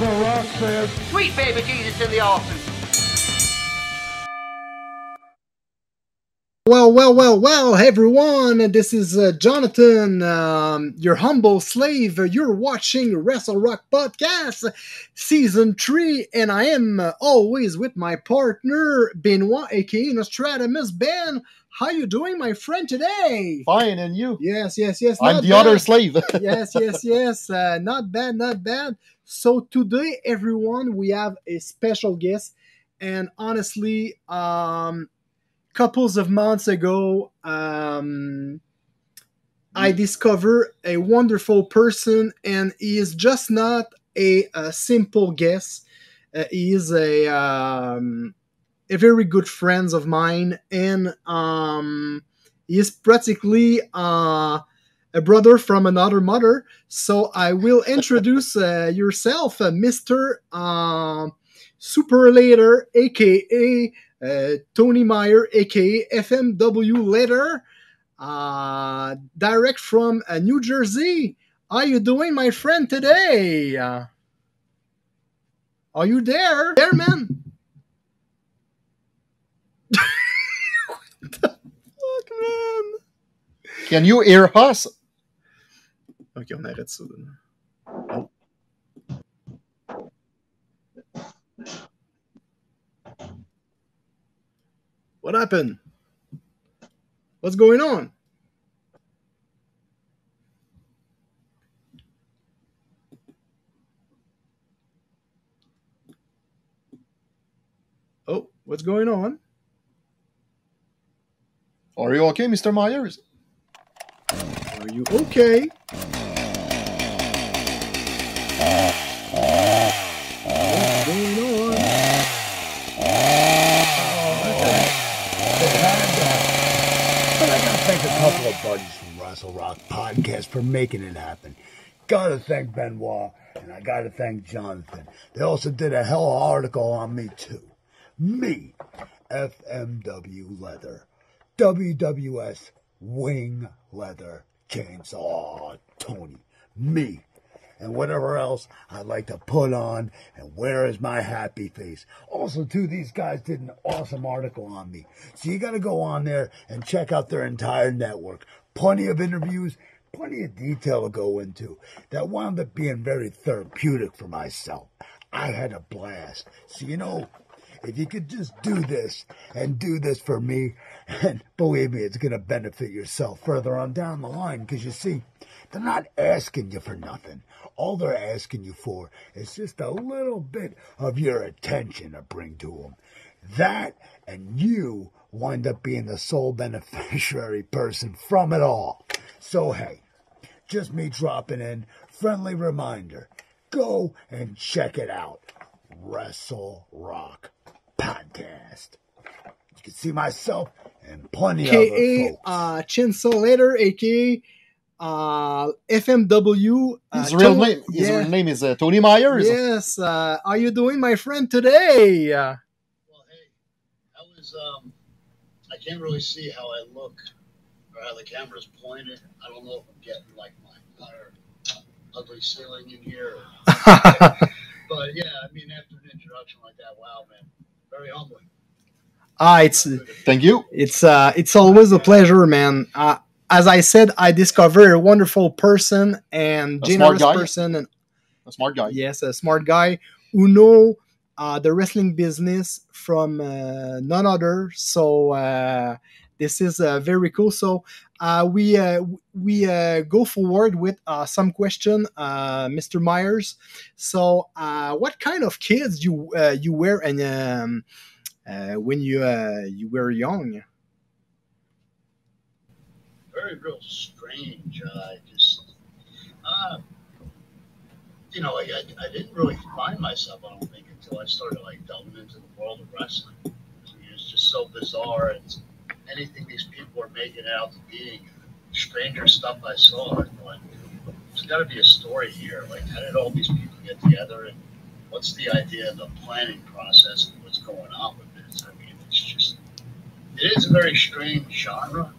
The Rock says, Sweet baby Jesus in the office. Well, well, well, well, everyone. This is uh, Jonathan, um, your humble slave. You're watching Wrestle Rock Podcast, Season 3, and I am uh, always with my partner, Benoit, aka Nostradamus. Ben, how you doing, my friend, today? Fine, and you? Yes, yes, yes. I'm the bad. other slave. yes, yes, yes. Uh, not bad, not bad. So today, everyone, we have a special guest, and honestly, um, couples of months ago, um, I discovered a wonderful person, and he is just not a, a simple guest. Uh, he is a um, a very good friend of mine, and um, he is practically uh, a brother from another mother. So I will introduce uh, yourself, uh, Mister uh, Superlator, aka uh, Tony Meyer, aka FMW Later, uh, direct from uh, New Jersey. How are you doing, my friend, today? Are you there? There, man. what the fuck, man? Can you hear us? Ok, on arrête ça. What happened? What's going on? Oh, what's going on? Are you okay, Mr. Myers? Are you okay? What's going on? But I gotta thank a couple of buddies from Wrestle Rock Podcast for making it happen. Gotta thank Benoit, and I gotta thank Jonathan. They also did a hell of an article on me too. Me, FMW Leather, WWS Wing Leather Chainsaw Tony. Me. And whatever else I'd like to put on and where is my happy face. Also, too, these guys did an awesome article on me. So you got to go on there and check out their entire network. Plenty of interviews, plenty of detail to go into. That wound up being very therapeutic for myself. I had a blast. So, you know, if you could just do this and do this for me, and believe me, it's going to benefit yourself further on down the line because you see, they're not asking you for nothing. All they're asking you for is just a little bit of your attention to bring to them. That and you wind up being the sole beneficiary person from it all. So, hey, just me dropping in, friendly reminder go and check it out. Wrestle Rock Podcast. You can see myself and plenty of other aka folks. uh, Chainsaw Later, aka uh, FMW. Uh, His real Tony- name, his yeah. real name is uh, Tony Myers. Yes. Uh, how you doing, my friend, today? Uh, Well, hey, I was, um, I can't really see how I look or how the camera's pointed. I don't know if I'm getting like my entire ugly ceiling in here. But yeah, I mean, after an introduction like that, wow, man, very humbling. ah, it's Thank you. it's uh, it's always a pleasure, man. Uh, as I said, I discovered a wonderful person and A generous smart guy. person, and A smart guy. yes, a smart guy who know uh, the wrestling business from uh, none other. So uh, this is uh, very cool. So uh, we uh, we go forward with some question, Mr. Myers. So what kind of kids you you were and um, when you you were young? very real strange. I just, you know, I, I, I didn't really find myself, I don't think, until I started like delving into the world of wrestling. It was just so bizarre. And anything these people are making out to be, stranger stuff I saw, I thought, there's got to be a story here. Like, how did all these people get together, and what's the idea, the planning process, and what's going on with this? I mean, it's just, it is a very strange genre.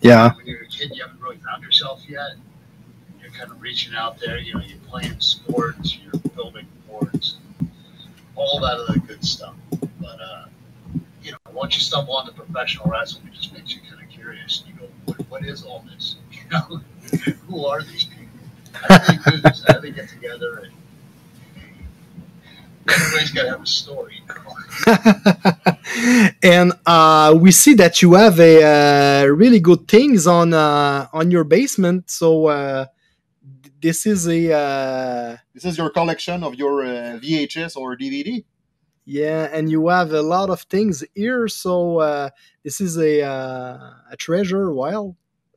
Yeah. When you're a kid, you haven't really found yourself yet. You're kind of reaching out there. You know, you're playing sports, you're building boards, all that other good stuff. But uh, once you stumble onto professional wrestling, it just makes you kind of curious. You go, what, what is all this? You know, who are these people? How do they do this? How do they get together? And everybody's got to have a story. You know? and uh, we see that you have a uh, really good things on uh, on your basement. So uh, this is a uh, This is your collection of your uh, VHS or DVD. Yeah, and you have a lot of things here. So uh, this is a uh, a treasure. Well,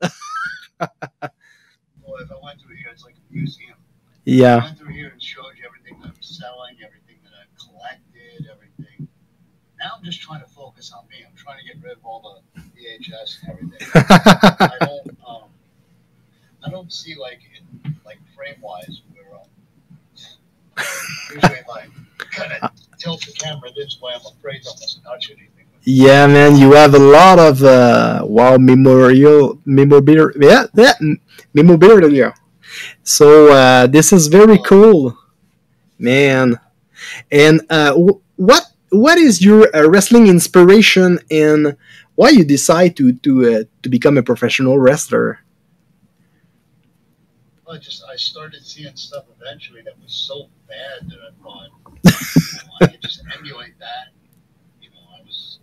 Well, if I went through here, it's like a museum. I yeah, went through here and showed you everything that I'm selling, everything that I've collected, everything. Now I'm just trying to focus on me. I'm trying to get rid of all the VHS and everything. I don't, um, I don't see like in, like frame wise where um, usually I kind of tilt the camera this way, I'm afraid touch anything. yeah, man. You have a lot of uh, wow memorial memorabilia. Yeah, yeah, memorabilia. So uh, this is very cool, man. And uh, wh- what what is your uh, wrestling inspiration and why you decide to to uh, to become a professional wrestler? I just I started seeing stuff eventually that was so bad that I thought know, I could just emulate that. You know, I was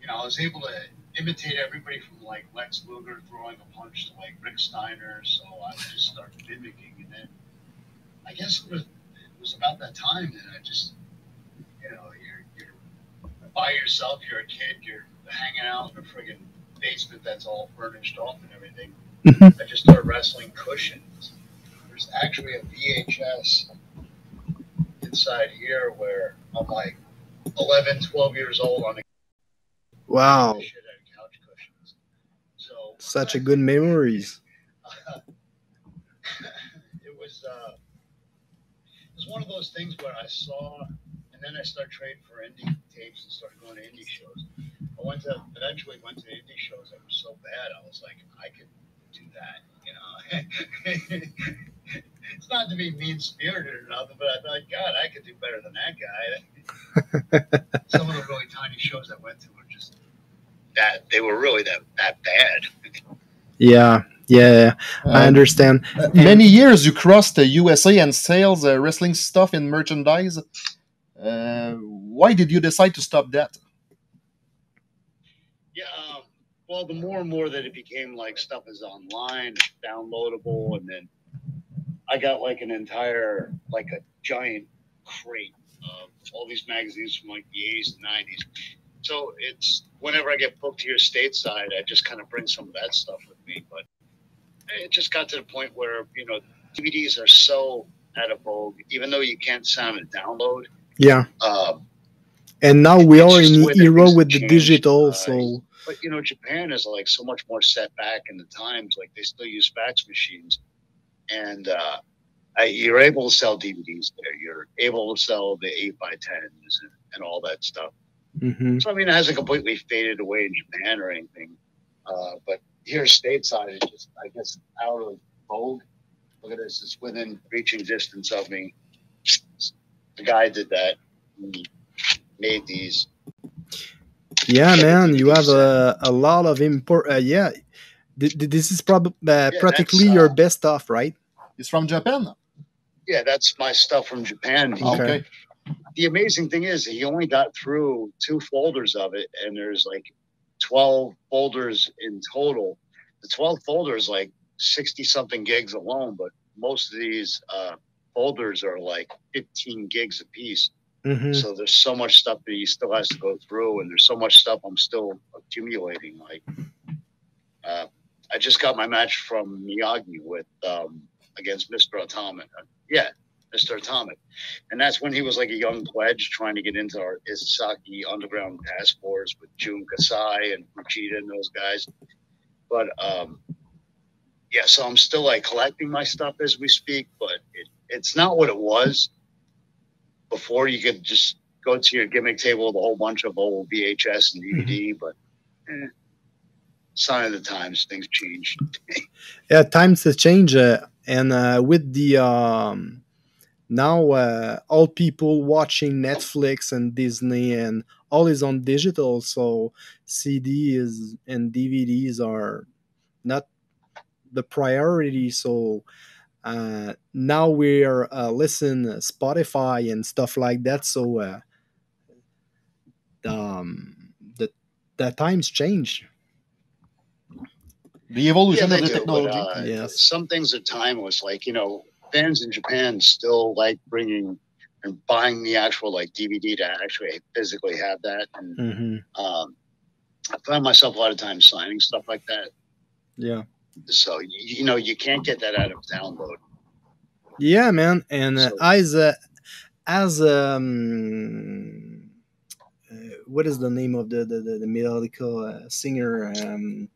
you know, I was able to imitate everybody from like Lex Luger throwing a punch to like Rick Steiner, so I just started mimicking and then I guess it was it was about that time that I just you know, you're you're by yourself, you're a kid, you're hanging out in a friggin' basement that's all furnished off and everything. Mm-hmm. I just started wrestling cushions. There's actually a VHS inside here where I'm like 11, 12 years old on the Wow, shit out of couch cushions. So such a good memories. it was uh, it was one of those things where I saw, and then I started trading for indie tapes and started going to indie shows. I went to eventually went to indie shows that were so bad. I was like, I could do that, you know. it's not to be mean spirited or nothing, but I thought, God, I could do better than that guy. Some of the really tiny shows I went to were just that they were really that that bad. Yeah, yeah, I Uh, understand. uh, many years you crossed the USA and sales uh, wrestling stuff in merchandise. Uh, why did you decide to stop that? Yeah, um, well, the more and more that it became like stuff is online, downloadable, and then I got like an entire, like a giant crate of all these magazines from like the 80s and 90s. So it's whenever I get booked here stateside, I just kind of bring some of that stuff with me. But it just got to the point where, you know, DVDs are so out of vogue, even though you can't sound and download. Yeah, Um, and now we are in the era with the digital. uh, So but you know, Japan is like so much more set back in the times. Like they still use fax machines, and uh, I, you're able to sell DVDs there. You're able to sell the eight by tens and, and all that stuff. mhm. So I mean, it hasn't completely faded away in Japan or anything. Uh, but here stateside, it's just I guess out of vogue. Look at this; it's within reaching distance of me. The guy did that. Made these. yeah, man, you have a, a lot of import. Uh, yeah, Th- th- this is probably uh, practically that's, your uh, best stuff, right? It's from Japan. Yeah, that's my stuff from Japan. Okay. Okay. the amazing thing is he only got through two folders of it and there's like 12 folders in total the 12 folders like 60 something gigs alone but most of these uh, folders are like 15 gigs a piece hmm so there's so much stuff that he still has to go through and there's so much stuff i'm still accumulating like Uh, I just got my match from Miyagi with um, against Mr. Atomic. Uh, yeah, Mr. Atomic, and that's when he was like a young pledge trying to get into our Isaki Underground Task Force with Jun Kasai and Fujita and those guys. But um, yeah, so I'm still like collecting my stuff as we speak, but it, it's not what it was before. You could just go to your gimmick table with a whole bunch of old VHS and DVD, but eh, sign of the times, things change. yeah, times have changed, uh, and uh, with the um, now uh, all people watching Netflix and Disney and all is on digital, so cds and DVDs are not the priority. So uh, now we're uh, listen Spotify and stuff like that. So uh, um, the the times change. The evolution Yeah, of the do, technology. but, uh, Yes. Some things are timeless. Like, you know, fans in Japan still like bringing and buying the actual like DVD to actually physically have that. And hmm um, I find myself a lot of times signing stuff like that. Yeah. So, you, you know, you can't get that out of download. Yeah, man, and uh, So- as a, as um, uh, what is the name of the the, the, the melodical uh, singer? Um,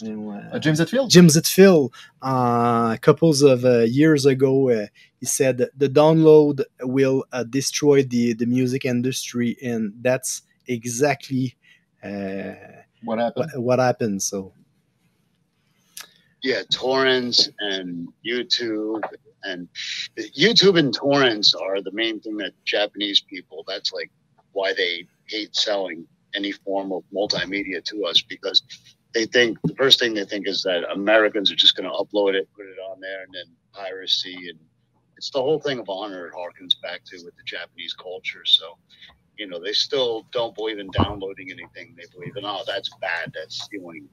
you uh, James Hetfield? Jim Zetfield, uh, a couple of uh, years ago, uh, he said the download will uh, destroy the the music industry, and that's exactly uh, What happened? what, what happened. So Yeah, torrents and YouTube and YouTube and torrents are the main thing that Japanese people. That's like why they hate selling any form of multimedia to us because they think the first thing they think is that Americans are just going to upload it, put it on there, and then piracy and it's the whole thing of honor it harkens back to with the Japanese culture. So, you know, they still don't believe in downloading anything. They believe in oh, that's bad, that's stealing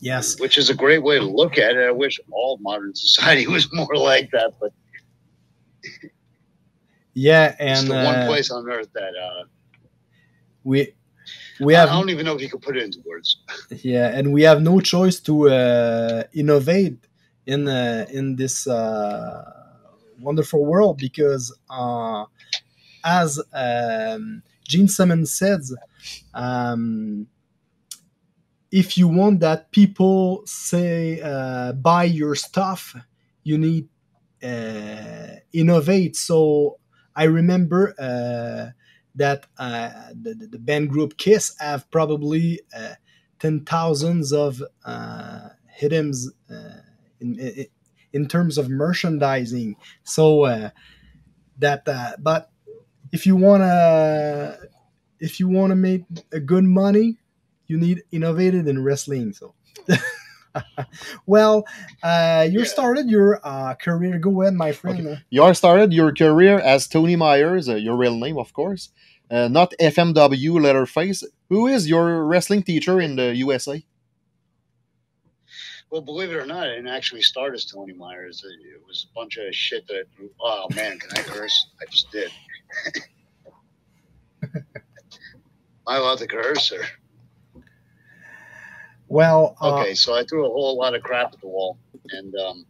yes, which is a great way to look at it. I wish all modern society was more like that, but yeah, it's and the one uh, place on earth that uh, we we have. I don't even know if you could put it into words. yeah and we have no choice to uh, innovate in uh, in this uh, wonderful world because uh, as um, Gene Simmons says um, if you want that people say uh, buy your stuff you need uh, innovate so I remember uh, that uh, the, the band group Kiss have probably uh, ten thousands of uh, hidden uh, in, in in terms of merchandising. So uh, that, uh, but if you wanna if you wanna make a good money, you need innovated in wrestling. So. well, uh, you Yeah. started your uh, career. Go ahead, my friend. You started your career as Tony Myers, uh, your real name, of course, uh, not FMW Leatherface. Who is your wrestling teacher in the USA? Well, believe it or not, I didn't actually start as Tony Myers. It, it was a bunch of shit that I grew. Oh man, can I curse? I just did. Am I allowed to curse or? Well, uh, Okay, so I threw a whole lot of crap at the wall, and um,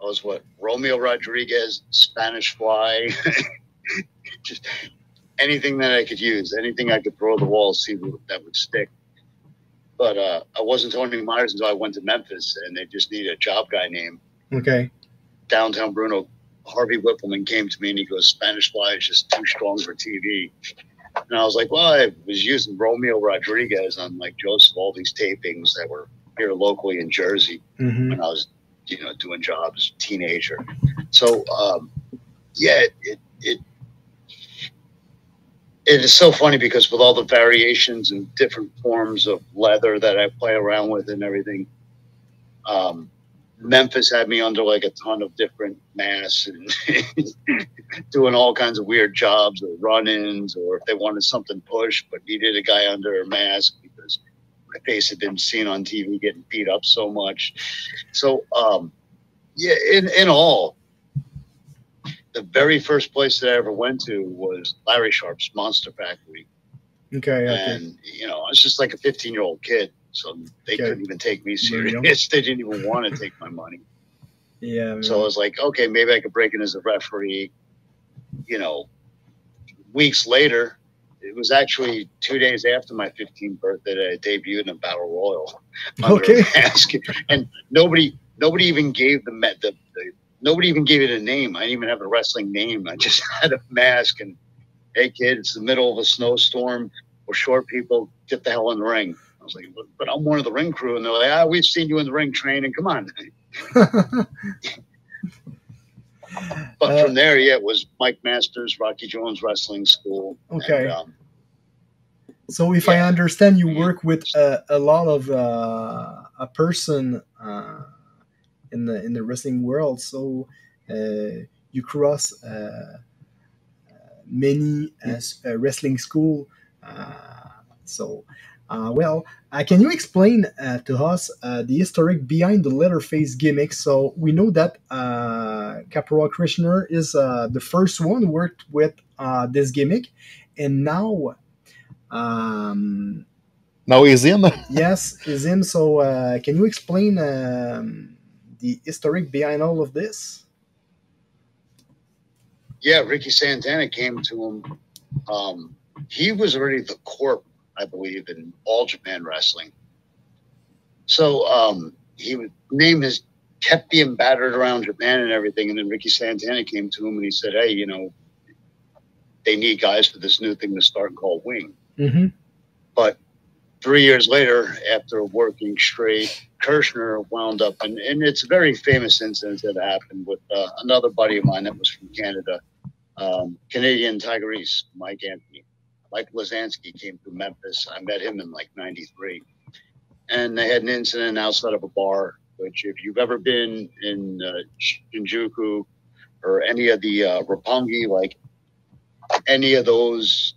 I was what Romeo Rodriguez, Spanish Fly, just anything that I could use, anything I could throw at the wall, see that would stick. But uh, I wasn't Tony Myers until I went to Memphis, and they just needed a job guy name. okay. Downtown Bruno, Harvey Wippleman came to me and he goes, "Spanish Fly is just too strong for TV." And I was like, well, I was using Romeo Rodriguez on like Joseph, all these tapings that were here locally in Jersey hmm when I was, you know, doing jobs, teenager. So, um, yeah, it, it, it is so funny because with all the variations and different forms of leather that I play around with and everything, um, Memphis had me under like a ton of different masks and doing all kinds of weird jobs or run-ins, or if they wanted something pushed but needed a guy under a mask because my face had been seen on TV getting beat up so much. So, um, yeah, in, in all, the very first place that I ever went to was Larry Sharpe's Monster Factory. Okay. Okay. And, you know, I was just like a 15 year old kid. So they Okay. couldn't even take me There you go. serious. they didn't even want to take my money. Yeah. So I was like, okay, maybe I could break in as a referee. You know, weeks later, it was actually two days after my 15th birthday that I debuted in a battle royal under Okay. a mask, and nobody, nobody even gave the, the, the nobody even gave it a name. I didn't even have a wrestling name. I just had a mask and, hey kid, it's the middle of a snowstorm. We're short people. Get the hell in the ring. I was like, but, but I'm one of the ring crew, and they're like, ah, we've seen you in the ring training. Come on. But Uh, from there, yeah, it was Mike Masters, Rocky Jones Wrestling School. Okay. And, um, So if I understand, you work with a, a lot of uh, a person uh, in the in the wrestling world. So uh, you cross uh, uh, many as wrestling school. Uh, so. Uh, well, uh, can you explain uh, to us uh, the historic behind the Leatherface gimmick? So we know that uh, Caporal Kirchner is uh, the first one who worked with uh, this gimmick, and now um, Now is him. yes, is him. So, uh, can you explain um, the historic behind all of this? yeah, Ricky Santana came to him. Um, he was already the corp, I believe, in all Japan wrestling. So um, he was named as kept being battered around Japan and everything. And then Ricky Santana came to him and he said, Hey, you know, they need guys for this new thing to start called Wing. Mm-hmm. But three years later, after working straight, Kirchner wound up, and, and it's a very famous incident that happened with uh, another buddy of mine that was from Canada, um, Canadian Tigerese, Mike Anthony. Mike Lazansky came to Memphis. I met him in like 93. And they had an incident outside of a bar, which, if you've ever been in uh, Shinjuku or any of the uh, Roppongi, like any of those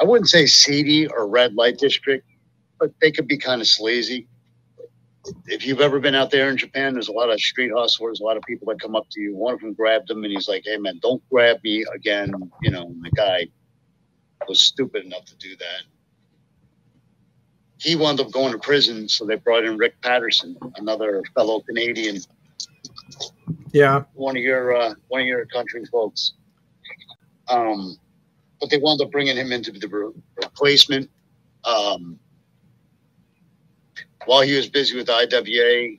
I wouldn't say seedy or red light district, but they could be kind of sleazy. If you've ever been out there in Japan, there's a lot of street hustlers, a lot of people that come up to you. One of them grabbed him and he's like, Hey man, don't grab me again. You know, the guy was stupid enough to do that. He wound up going to prison, so they brought in Rick Patterson, another fellow Canadian, Yeah. one of your uh, one of your country folks. Um, but they wound up bringing him into the re- replacement. Um, while he was busy with IWA,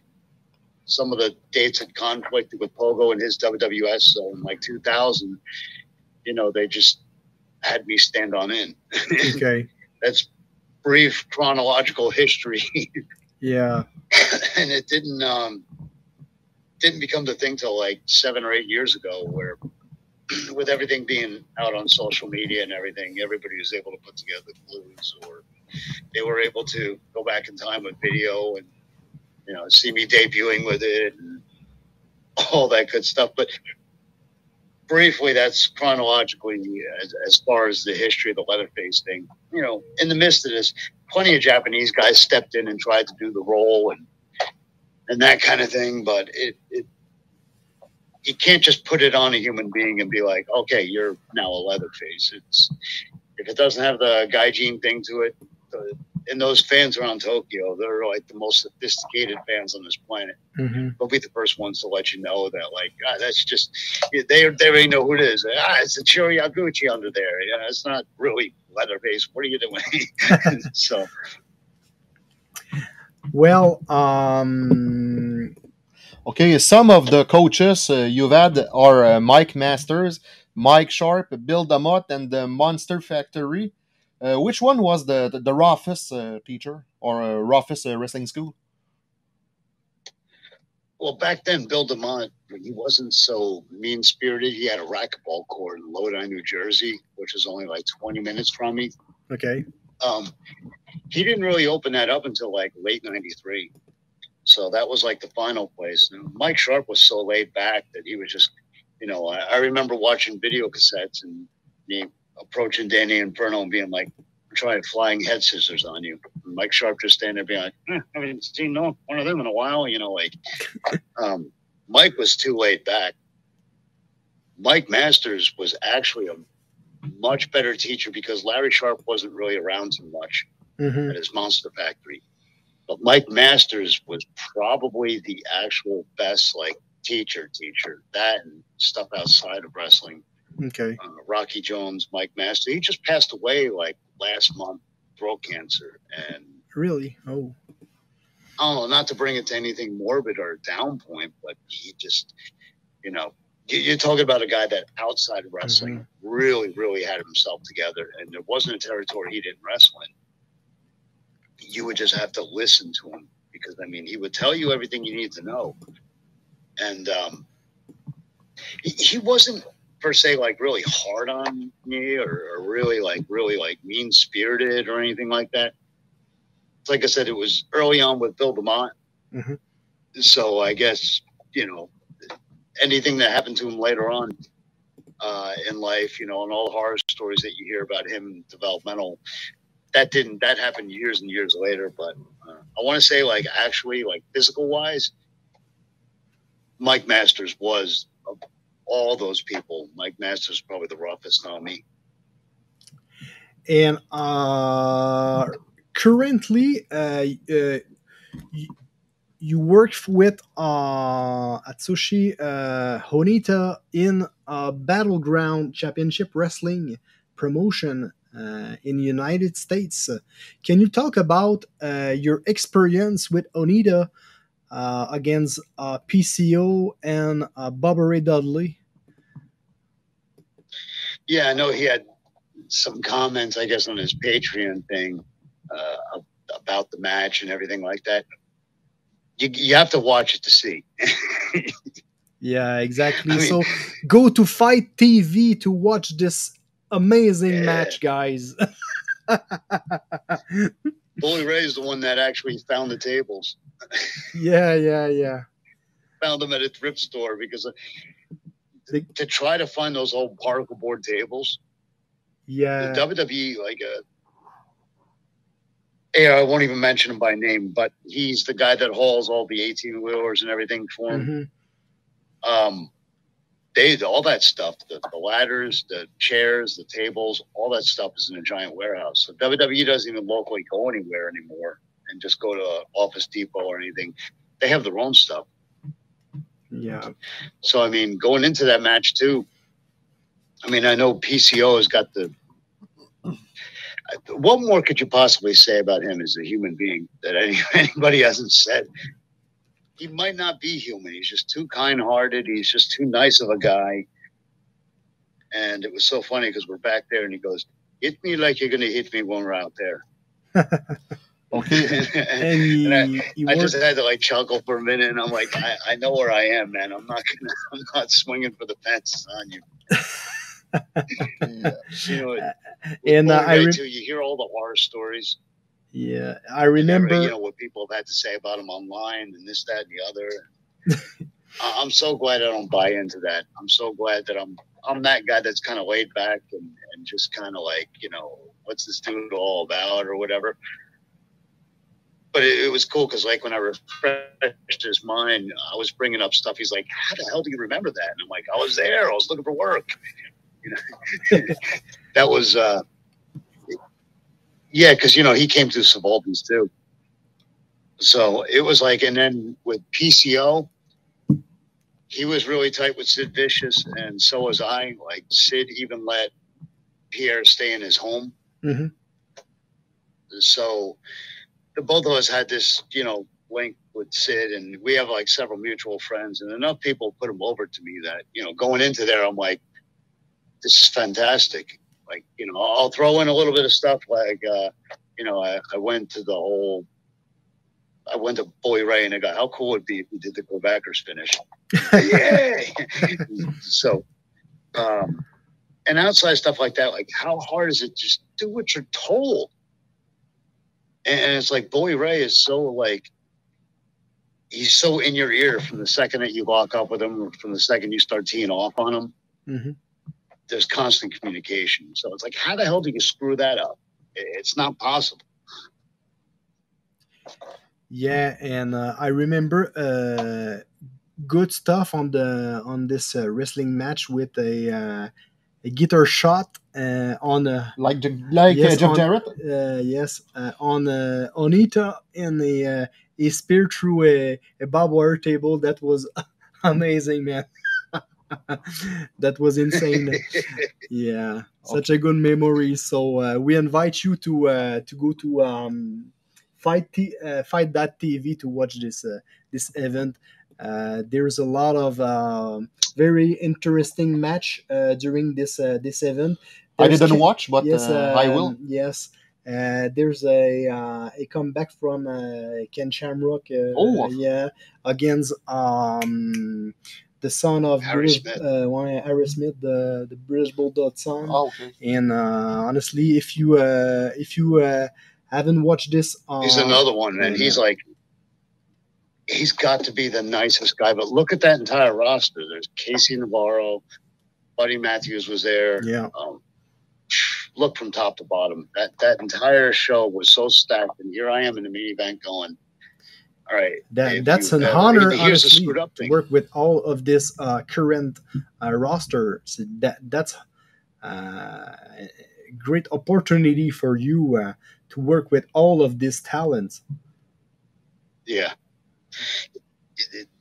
some of the dates had conflicted with Pogo and his WWS. So in like 2000, you know, they just had me stand on in. Okay. That's brief chronological history. Yeah. and it didn't um didn't become the thing till like seven or eight years ago where with everything being out on social media and everything everybody was able to put together clues or they were able to go back in time with video and you know see me debuting with it and all that good stuff but briefly that's chronologically as, as far as the history of the leatherface thing you know in the midst of this plenty of Japanese guys stepped in and tried to do the role and and that kind of thing. But it, it you can't just put it on a human being and be like, okay, you're now a Leatherface. It's if it doesn't have the gaijin thing to it. And those fans around Tokyo, they're like the most sophisticated fans on this planet. Mm-hmm. They'll be the first ones to let you know that, like, ah, that's just they they already know who it is. Ah, it's a Chiryaguchi under there. Yeah, it's not really Leatherface. What are you doing? so Well, um, Okay, some of the coaches uh, you've had are uh, Mike Masters, Mike Sharp, Bill DeMott, and the Monster Factory. Uh, which one was the the, the roughest uh, teacher or uh, roughest uh, wrestling school? Well, back then, Bill DeMott, he wasn't so mean spirited. He had a racquetball court in Lodi, New Jersey, which is only like 20 minutes from me. okay. Um, he didn't really open that up until like late 93. So that was like the final place. And Mike Sharp was so laid back that he was just, you know, I, I remember watching video cassettes and me approaching Danny Inferno and being like, trying flying head scissors on you. And Mike Sharp just standing there being like, eh, I haven't seen no one of them in a while. You know, like um, Mike was too laid back. Mike Masters was actually a much better teacher because Larry Sharpe wasn't really around too much Mm-hmm. at his Monster Factory. But Mike Masters was probably the actual best like teacher teacher. That and stuff outside of wrestling. Okay. Uh, Rocky Jones, Mike Master. He just passed away like last month, throat cancer, and Really? Oh. I don't know, not to bring it to anything morbid or down point, but he just, you know, you- you're talking about a guy that outside of wrestling really, really had himself together, and there wasn't a territory he didn't wrestle in. You would just have to listen to him because, I mean, he would tell you everything you need to know, and um, he, he wasn't per se like really hard on me or, or really like really like mean spirited or anything like that like I said, it was early on with Bill DeMott. Mhm. So I guess, you know, anything that happened to him later on uh, in life, you know, and all the horror stories that you hear about him developmental, that didn't, that happened years and years later. But uh, I want to say, like, actually, like physical wise, Mike Masters was of all those people. Mike Masters probably the roughest on me. And uh, currently, uh, uh, you, you work with uh, Atsushi uh, Onita in a Battleground Championship Wrestling promotion uh, in the United States. Can you talk about uh, your experience with Onita uh, against uh, PCO and uh, Bubba Ray Dudley? Yeah, I know he had some comments, I guess, on his Patreon thing uh, about the match and everything like that. You, you have to watch it to see. Yeah, exactly. I mean- so go to FITE TV to watch this amazing Yeah. match, guys. Bully Ray's the one that actually found the tables, yeah, yeah, yeah. found them at a thrift store because uh, They- to try to find those old particle board tables, Yeah. the WWE, like a, yeah, I won't even mention him by name, but he's the guy that hauls all the 18 wheelers and everything for him. Mhm. um they all that stuff the, the ladders the chairs the tables all that stuff is in a giant warehouse so wwe doesn't even locally go anywhere anymore and just go to office depot or anything they have their own stuff Yeah. so i mean going into that match too i mean i know pco has got the what more could you possibly say about him as a human being that any, anybody hasn't said he might not be human. He's just too kind-hearted. He's just too nice of a guy. And it was so funny because we're back there, and he goes, "Hit me like you're gonna hit me when we're out there." Okay. And he, And he I just had to like chuckle for a minute, and I'm like, I, I know where I am, man. I'm not gonna, I'm not swinging for the fences on you. Yeah. You know, with and uh, I re- too, you hear all the horror stories. yeah, I remember. you know what people have had to say about him online and this, that, and the other. I- I'm so glad I don't buy into that. I'm so glad that I'm I'm that guy that's kind of laid back and, and just kind of like you know what's this dude all about or whatever. But it, it was cool because like when I refreshed his mind, I was bringing up stuff. He's like, "How the hell do you remember that?" And I'm like, "I was there. I was looking for work." You know, that was uh, yeah, because you know he came through Subalterns too. So it was like, and then with PCO, he was really tight with Sid Vicious, and so was I. Like Sid even let Pierre stay in his home. Mhm. So both of us had this, you know, link with Sid, and we have like several mutual friends, and enough people put him over to me that you know, going into there, I'm like, this is fantastic. Like, you know, I'll throw in a little bit of stuff like, uh, you know, I, I went to the whole. I went to Bully Ray and I got how cool would it be if we did the Go Backers finish. Yay! so, um, and outside stuff like that, like how hard is it? Just do what you're told. And, and it's like Bully Ray is so like, he's so in your ear from the second that you lock up with him, or from the second you start teeing off on him. Mhm. There's constant communication. So it's like, how the hell do you screw that up? It's not possible. Yeah, and uh, I remember uh, good stuff on the on this uh, wrestling match with a uh, a guitar shot uh, on a Like like Yes, uh, Jeff on- Jarrett. uh, yes uh, on uh, Onita and a uh, a spear through a, a barbed wire table. That was amazing, man. that was insane. yeah, such a good memory. So uh, we invite you to uh, to go to um, fight t- uh, fight that TV to watch this uh, this event. Uh, there's a lot of um very interesting match uh, during this uh, this event. I didn't Ke- watch, but yes, uh, I will. Yes, uh, there's a uh, a comeback from uh, Ken Shamrock. Uh, Oh. yeah, against um, the son of Harry British, Smith. uh, one- Harry Smith, the the British Bulldog son. Oh, okay. And uh, honestly, if you uh, if you uh, haven't watched this, uh, He's another one, and he's like, he's got to be the nicest guy. But look at that entire roster. There's Casey Navarro, Buddy Matthews was there. yeah, Um, look from top to bottom. That that entire show was so stacked, and here I am in the main event going. All right, that that's you an ever- honor. Honestly, screwed up to work with all of this uh, current uh, roster. So that that's uh, a great opportunity for you uh, to work with all of these talents. Yeah.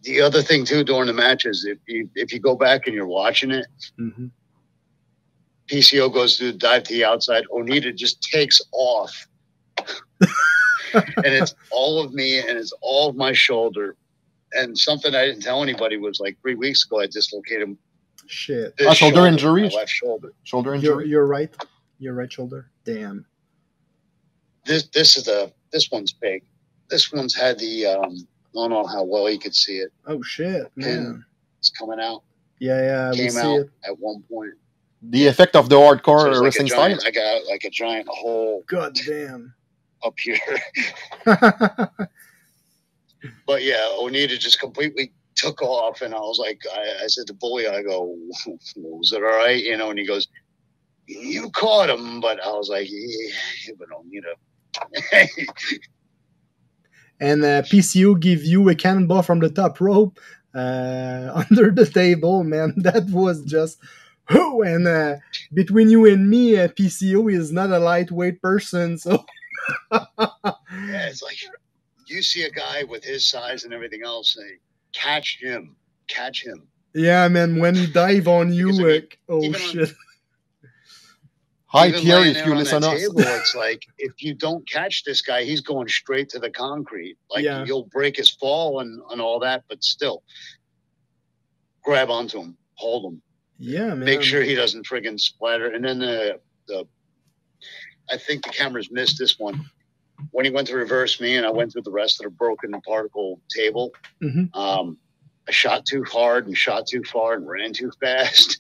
The other thing too during the matches, if you if you go back and you're watching it, hmm PCO goes to dive to the outside. Onita just takes off. and it's all of me and it's all of my shoulder. And something I didn't tell anybody was like three weeks ago, I dislocated Shit, this Ah, shoulder shoulder, injury? my left shoulder. Shoulder you're injury. you're right. You're right shoulder. Damn. This this is the this one's big. This one's had the um I don't know how well he could see it. Oh shit, man. It's coming out. Yeah, yeah, we Came see out it. at one point. The effect of the So hardcore it's like a wrestling style. I got like a giant hole God damn. up here. But yeah, Onita just completely took off, and I was like, I, I said to Bully, I go, was it all right? You know, and he goes, you caught him, but I was like, yeah, but Onita. and uh, PCO give you a cannonball from the top rope uh, under the table, man. That was just who and uh, between you and me, uh, PCO is not a lightweight person, so yeah, it's like you see a guy with his size and everything else, and catch him, catch him. yeah, man. When he dive on you, you- oh even on- shit, Hi, Even Pierre, if you listen that us. table, it's like if you don't catch this guy, he's going straight to the concrete. Like Yeah. you'll break his fall and, and all that, but still, grab onto him, hold him. yeah, man. make sure he doesn't friggin' splatter. And then the the I think the cameras missed this one. When he went to reverse me and I went through the rest of the broken particle table, Mhm. um, I shot too hard and shot too far and ran too fast.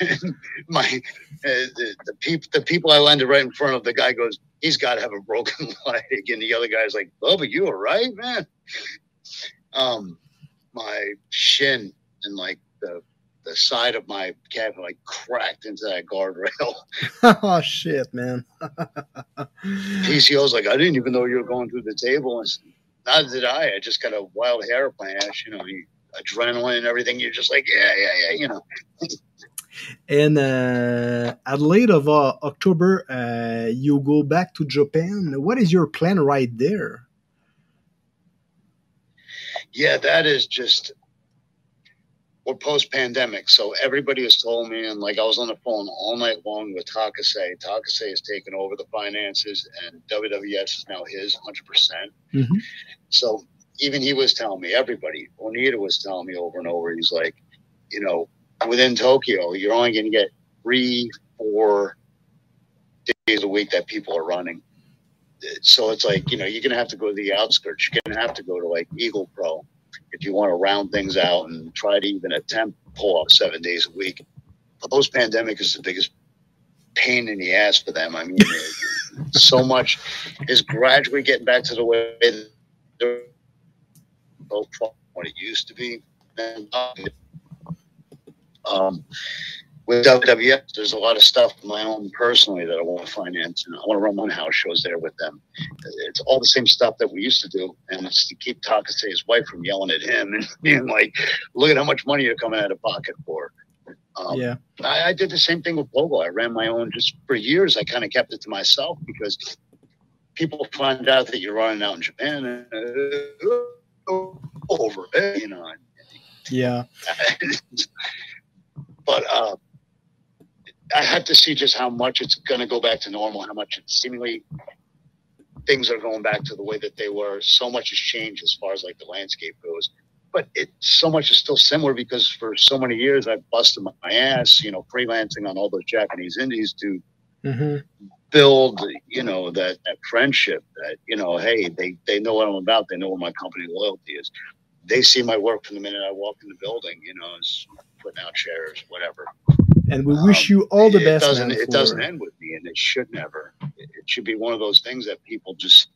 My the, the people the people I landed right in front of, the guy goes, he's got to have a broken leg, and the other guy's like, Bubba, you all right, man? Um, my shin and like the the side of my cab like cracked into that guardrail. oh shit, man. PCO's like, I didn't even know you were going through the table. And neither did I. I just got a wild hair flash, you know, you, adrenaline and everything. You're just like, yeah, yeah, yeah, you know. And uh, at the late of uh, October, uh, you go back to Japan. What is your plan right there? Yeah, that is just we're post pandemic. So everybody has told me, and like I was on the phone all night long with Takase. Takase has taken over the finances, and WWF is now his 100%. Mhm. So even he was telling me, everybody, Onita was telling me over and over, he's like, you know, within Tokyo, you're only going to get three, four days a week that people are running. So it's like, you know, you're going to have to go to the outskirts. You're going to have to go to like Eagle Pro if you want to round things out and try to even attempt pull off seven days a week. Post pandemic is the biggest pain in the ass for them. I mean, so much is gradually getting back to the way they're what it used to be. And, uh, um, with WWF, there's a lot of stuff my own personally that I want to finance, and I want to run one house shows there with them. It's all the same stuff that we used to do, and it's to keep Takase's wife from yelling at him and being like, "Look at how much money you're coming out of pocket for." Um, yeah. I, I did the same thing with Pogo. I ran my own just for years. I kind of kept it to myself because people find out that you're running out in Japan and uh, over you know. Yeah. but uh, I have to see just how much it's going to go back to normal, how much it's seemingly things are going back to the way that they were. So much has changed as far as like the landscape goes. But it so much is still similar because for so many years I've busted my ass, you know, freelancing on all those Japanese indies to hmm build, you know, that, that friendship that, you know, hey, they, they know what I'm about. They know what my company loyalty is. They see my work from the minute I walk in the building, you know, it's putting out chairs, whatever. And we wish um, you all the it best. Doesn't, it doesn't end with me, and it should never. It, it should be one of those things that people just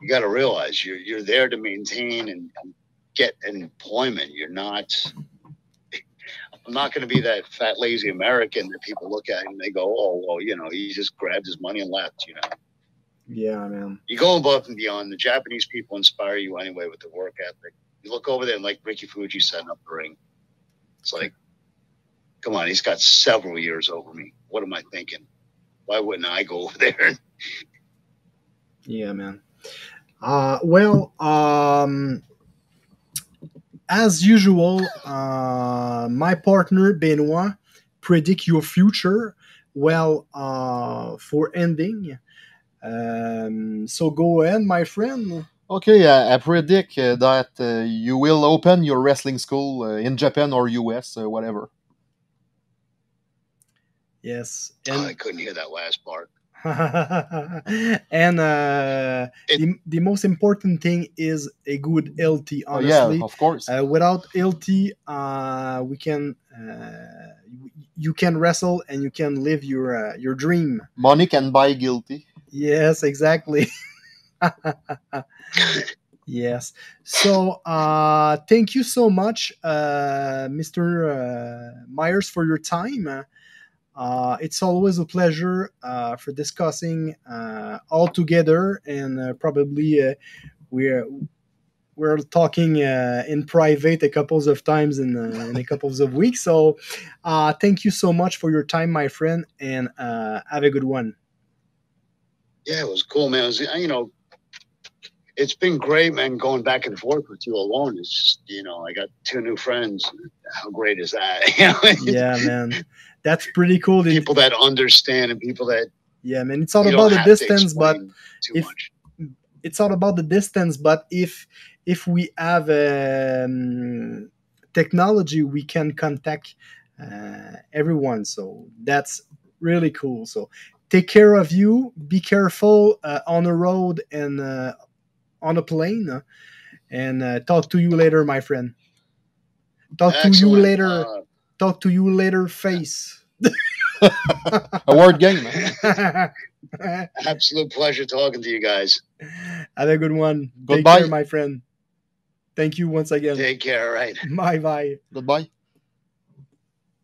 you got to realize you're you're there to maintain and, and get employment. You're not. I'm not going to be that fat lazy American that people look at and they go, "Oh, well, you know, he just grabbed his money and left." You know, Yeah, man. you go above and beyond. The Japanese people inspire you anyway with the work ethic. You look over there and like Ricky Fuji setting up the ring. It's like, come on, he's got several years over me. What am I thinking? Why wouldn't I go over there? Yeah, man. Uh, well, um, as usual, uh, my partner Benoit predict your future. Well, uh, for ending, um, so go ahead, my friend. Okay, uh, I predict uh, that uh, you will open your wrestling school uh, in Japan or US, uh, whatever. Yes, Oh, and I couldn't hear that last part. and uh, It- the, the most important thing is a good LT. Oh, Honestly, yeah, of course. Uh, without LT, uh, we can uh, you- you can wrestle and you can live your uh, your dream. Money can buy guilty. Yes, exactly. yes. So uh, thank you so much, uh, Mr. Uh, Myers, for your time. Uh, it's always a pleasure uh, for discussing uh, all together, and uh, probably uh, we're we're talking uh, in private a couple of times in, in a couple of weeks. So, thank you so much for your time, my friend, and have a good one. Yeah, it was cool, man. Was, you know, it's been great, man. Going back and forth with you alone is just, you know, I got two new friends. How great is that? You know, Yeah, man, that's pretty cool. people that understand and people that Yeah, man, it's all about the distance, but if- much. it's all about the distance but if if we have um, technology we can contact uh, everyone so that's really cool so take care of you be careful uh, on the road and uh, on a plane and uh, talk to you later my friend talk to you later Uh, talk to you later face A word game. man. absolute pleasure talking to you guys. have a good one take Goodbye. care my friend thank you once again Take care. All right. bye bye Goodbye.